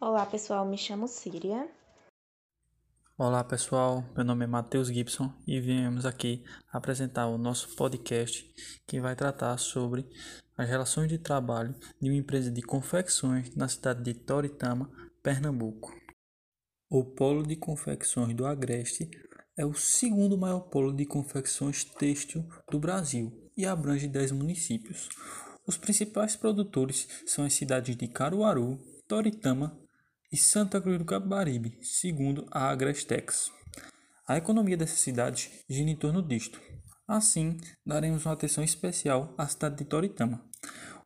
Olá pessoal, me chamo Síria. Olá pessoal, meu nome é Matheus Gibson e viemos aqui apresentar o nosso podcast que vai tratar sobre as relações de trabalho de uma empresa de confecções na cidade de Toritama, Pernambuco. O polo de confecções do Agreste é o segundo maior polo de confecções têxtil do Brasil e abrange 10 municípios. Os principais produtores são as cidades de Caruaru, Toritama, e Santa Cruz do Capibaribe, segundo a Agrestex. A economia dessas cidades gira em torno disto. Assim, daremos uma atenção especial à cidade de Toritama.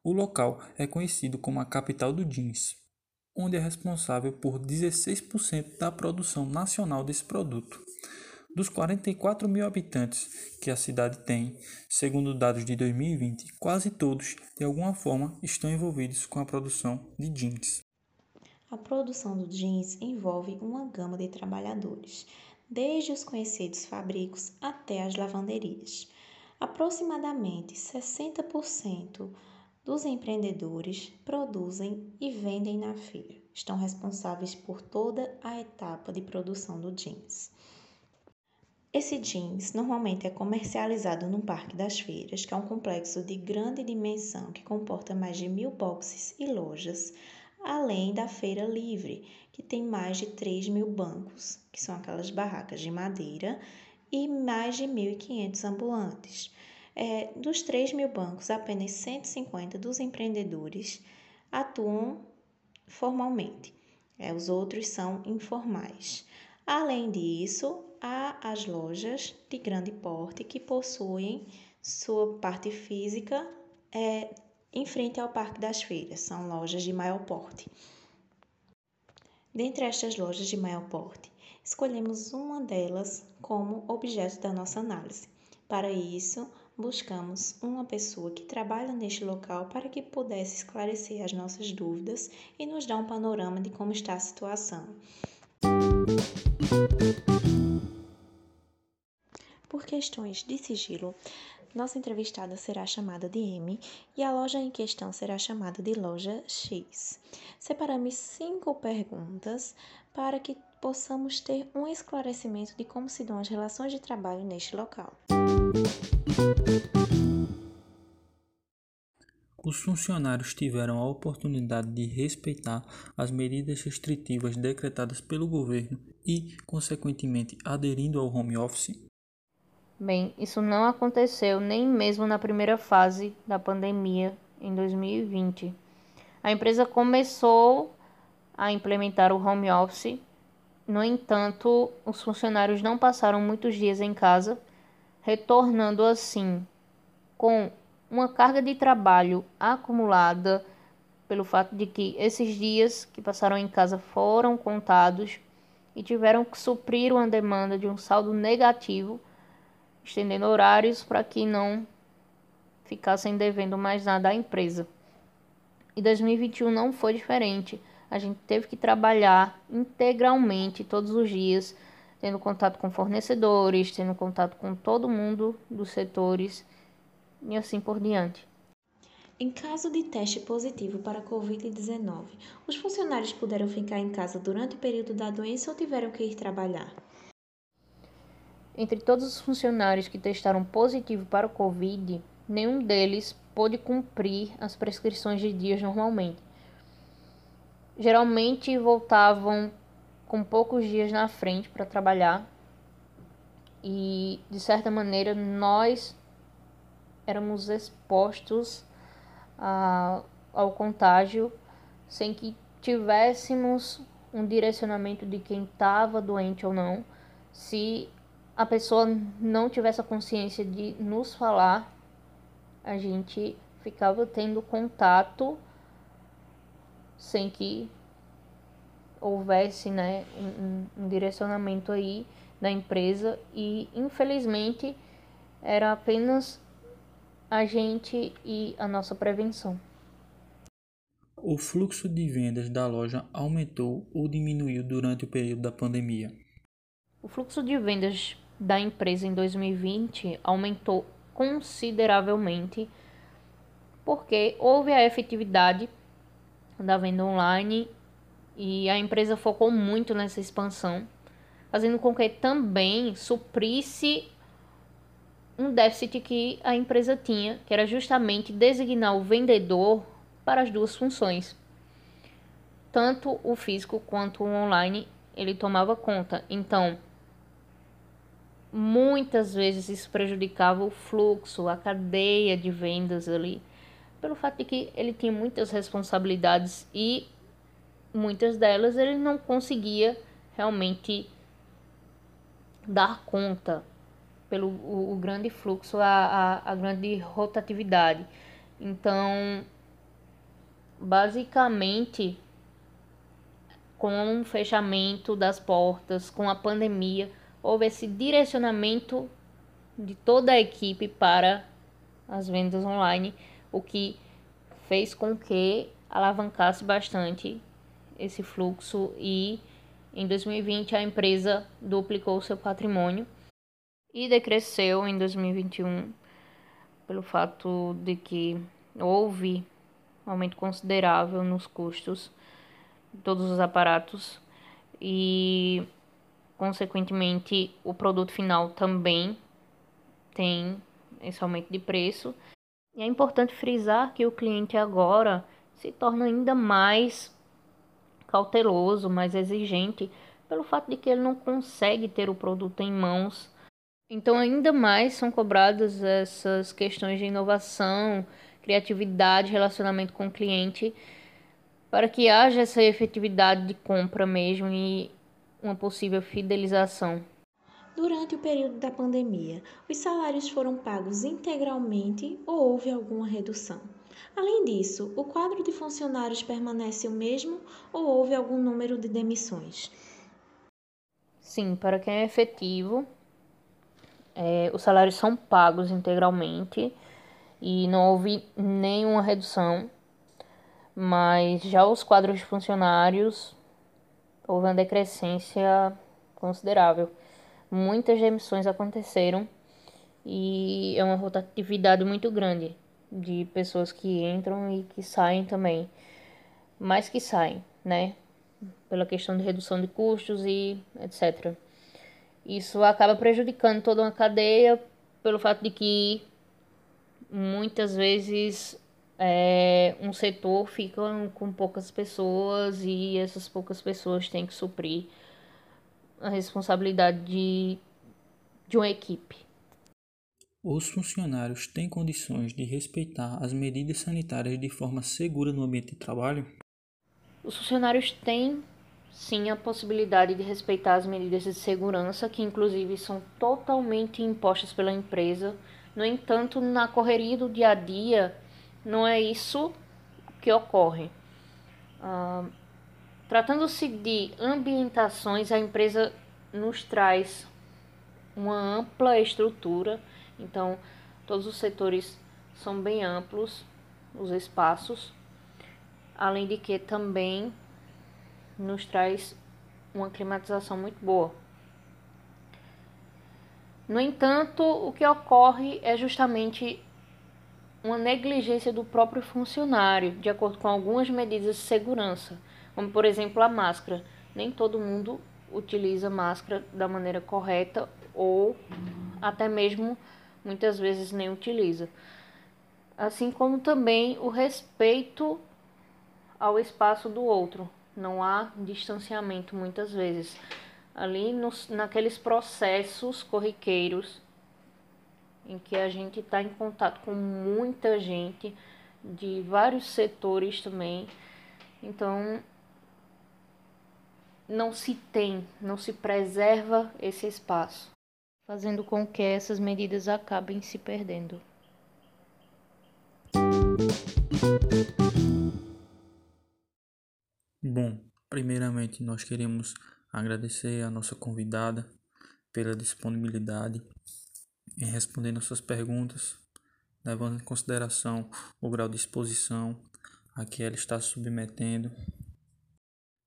O local é conhecido como a capital do jeans, onde é responsável por 16% da produção nacional desse produto. Dos 44 mil habitantes que a cidade tem, segundo dados de 2020, quase todos, de alguma forma, estão envolvidos com a produção de jeans. A produção do jeans envolve uma gama de trabalhadores, desde os conhecidos fabricos até as lavanderias. Aproximadamente 60% dos empreendedores produzem e vendem na feira. Estão responsáveis por toda a etapa de produção do jeans. Esse jeans normalmente é comercializado no Parque das Feiras, que é um complexo de grande dimensão que comporta mais de mil boxes e lojas, além da Feira Livre, que tem mais de 3 mil bancos, que são aquelas barracas de madeira, e mais de 1.500 ambulantes. É, dos 3 mil bancos, apenas 150 dos empreendedores atuam formalmente, é, os outros são informais. Além disso, há as lojas de grande porte que possuem sua parte física é, em frente ao Parque das Feiras, são lojas de maior porte. Dentre estas lojas de maior porte, escolhemos uma delas como objeto da nossa análise. Para isso, buscamos uma pessoa que trabalha neste local para que pudesse esclarecer as nossas dúvidas e nos dar um panorama de como está a situação. Por questões de sigilo, nossa entrevistada será chamada de M e a loja em questão será chamada de loja X. Separamos cinco perguntas para que possamos ter um esclarecimento de como se dão as relações de trabalho neste local. Os funcionários tiveram a oportunidade de respeitar as medidas restritivas decretadas pelo governo e, consequentemente, aderindo ao home office? Bem, isso não aconteceu nem mesmo na primeira fase da pandemia em 2020. A empresa começou a implementar o home office, no entanto, os funcionários não passaram muitos dias em casa, retornando assim com uma carga de trabalho acumulada pelo fato de que esses dias que passaram em casa foram contados e tiveram que suprir uma demanda de um saldo negativo estendendo horários para que não ficassem devendo mais nada à empresa. E 2021 não foi diferente. A gente teve que trabalhar integralmente todos os dias, tendo contato com fornecedores, tendo contato com todo mundo dos setores e assim por diante. Em caso de teste positivo para a Covid-19, os funcionários puderam ficar em casa durante o período da doença ou tiveram que ir trabalhar? Entre todos os funcionários que testaram positivo para o Covid, nenhum deles pôde cumprir as prescrições de dias normalmente. Geralmente voltavam com poucos dias na frente para trabalhar e, de certa maneira, nós éramos expostos a, ao contágio sem que tivéssemos um direcionamento de quem estava doente ou não, se a pessoa não tivesse a consciência de nos falar, a gente ficava tendo contato sem que houvesse né, um, um direcionamento aí da empresa e infelizmente era apenas a gente e a nossa prevenção. O fluxo de vendas da loja aumentou ou diminuiu durante o período da pandemia? O fluxo de vendas da empresa em 2020 aumentou consideravelmente porque houve a efetividade da venda online e a empresa focou muito nessa expansão, fazendo com que também suprisse um déficit que a empresa tinha, que era justamente designar o vendedor para as duas funções. Tanto o físico quanto o online ele tomava conta. Então, muitas vezes isso prejudicava o fluxo, a cadeia de vendas ali, pelo fato de que ele tinha muitas responsabilidades e muitas delas ele não conseguia realmente dar conta pelo o, o grande fluxo, a, a, a grande rotatividade. Então, basicamente, com o fechamento das portas, com a pandemia, houve esse direcionamento de toda a equipe para as vendas online, o que fez com que alavancasse bastante esse fluxo e em 2020 a empresa duplicou seu patrimônio e decresceu em 2021 pelo fato de que houve um aumento considerável nos custos de todos os aparatos e consequentemente o produto final também tem esse aumento de preço. E é importante frisar que o cliente agora se torna ainda mais cauteloso, mais exigente, pelo fato de que ele não consegue ter o produto em mãos então, ainda mais são cobradas essas questões de inovação, criatividade, relacionamento com o cliente, para que haja essa efetividade de compra mesmo e uma possível fidelização. Durante o período da pandemia, os salários foram pagos integralmente ou houve alguma redução? Além disso, o quadro de funcionários permanece o mesmo ou houve algum número de demissões? Sim, para quem é efetivo, é, os salários são pagos integralmente e não houve nenhuma redução, mas já os quadros de funcionários houve uma decrescência considerável. Muitas demissões aconteceram e é uma rotatividade muito grande de pessoas que entram e que saem também, mais que saem, né? Pela questão de redução de custos e etc. Isso acaba prejudicando toda uma cadeia pelo fato de que muitas vezes é, um setor fica com poucas pessoas e essas poucas pessoas têm que suprir a responsabilidade de, de uma equipe. Os funcionários têm condições de respeitar as medidas sanitárias de forma segura no ambiente de trabalho? Os funcionários têm sim a possibilidade de respeitar as medidas de segurança, que inclusive são totalmente impostas pela empresa. No entanto, na correria do dia a dia, não é isso que ocorre. Tratando-se de ambientações, a empresa nos traz uma ampla estrutura, então todos os setores são bem amplos, os espaços, além de que também nos traz uma climatização muito boa. No entanto, o que ocorre é justamente uma negligência do próprio funcionário, de acordo com algumas medidas de segurança, como por exemplo a máscara. Nem todo mundo utiliza máscara da maneira correta ou até mesmo muitas vezes nem utiliza. Assim como também o respeito ao espaço do outro, não há distanciamento muitas vezes. Ali nos, naqueles processos corriqueiros em que a gente está em contato com muita gente de vários setores também. Então, não se tem, não se preserva esse espaço, fazendo com que essas medidas acabem se perdendo. Bom, primeiramente nós queremos agradecer a nossa convidada pela disponibilidade em responder nossas perguntas, levando em consideração o grau de exposição a que ela está submetendo.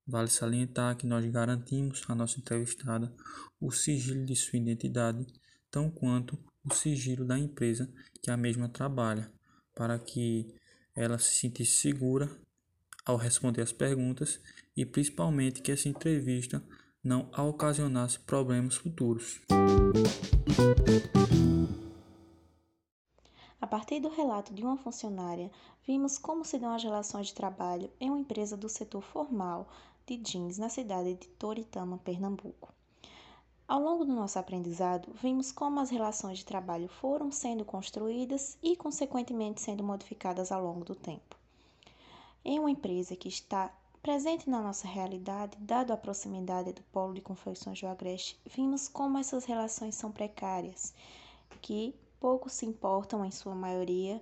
Vale salientar que nós garantimos à nossa entrevistada o sigilo de sua identidade, tão quanto o sigilo da empresa que a mesma trabalha, para que ela se sentisse segura ao responder as perguntas e principalmente que essa entrevista não ocasionasse problemas futuros. A partir do relato de uma funcionária, vimos como se dão as relações de trabalho em uma empresa do setor formal de jeans na cidade de Toritama, Pernambuco. Ao longo do nosso aprendizado, vimos como as relações de trabalho foram sendo construídas e, consequentemente, sendo modificadas ao longo do tempo. Em uma empresa que está presente na nossa realidade, dado a proximidade do polo de confecções do Agreste, vimos como essas relações são precárias, que pouco se importam, em sua maioria,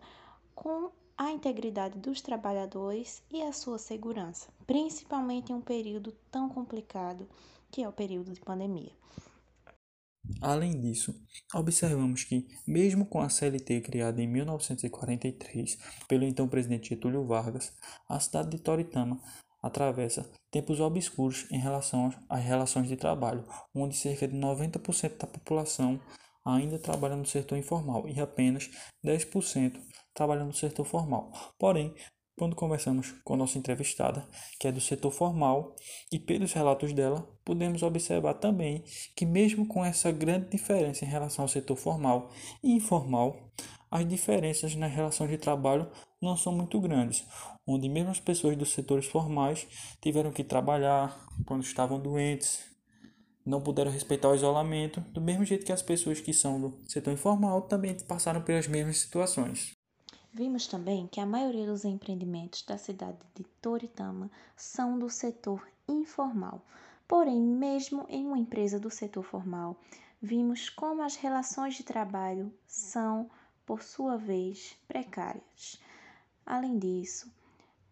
com a integridade dos trabalhadores e a sua segurança, principalmente em um período tão complicado que é o período de pandemia. Além disso, observamos que, mesmo com a CLT criada em 1943 pelo então presidente Getúlio Vargas, a cidade de Toritama atravessa tempos obscuros em relação às relações de trabalho, onde cerca de 90% da população ainda trabalha no setor informal e apenas 10% trabalha no setor formal. Porém, quando conversamos com nossa entrevistada, que é do setor formal, e pelos relatos dela, podemos observar também que, mesmo com essa grande diferença em relação ao setor formal e informal, as diferenças nas relações de trabalho não são muito grandes, onde mesmo as pessoas dos setores formais tiveram que trabalhar quando estavam doentes, não puderam respeitar o isolamento, do mesmo jeito que as pessoas que são do setor informal também passaram pelas mesmas situações. Vimos também que a maioria dos empreendimentos da cidade de Toritama são do setor informal. Porém, mesmo em uma empresa do setor formal, vimos como as relações de trabalho são, por sua vez, precárias. Além disso,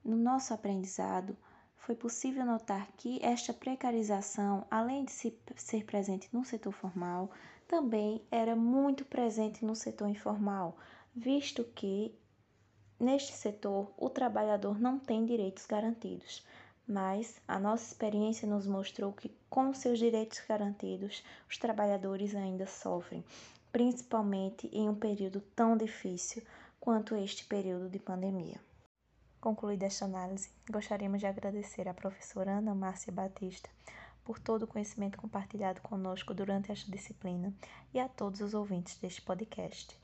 no nosso aprendizado, foi possível notar que esta precarização, além de ser presente no setor formal, também era muito presente no setor informal, visto que Neste setor, o trabalhador não tem direitos garantidos, mas a nossa experiência nos mostrou que, com seus direitos garantidos, os trabalhadores ainda sofrem, principalmente em um período tão difícil quanto este período de pandemia. Concluída esta análise, gostaríamos de agradecer à professora Ana Márcia Batista por todo o conhecimento compartilhado conosco durante esta disciplina e a todos os ouvintes deste podcast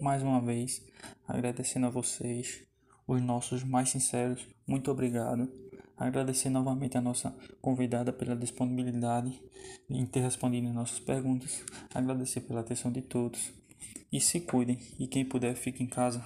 mais uma vez, agradecendo a vocês, os nossos mais sinceros, muito obrigado. Agradecer novamente a nossa convidada pela disponibilidade em ter respondido as nossas perguntas. Agradecer pela atenção de todos. E se cuidem. E quem puder, fique em casa.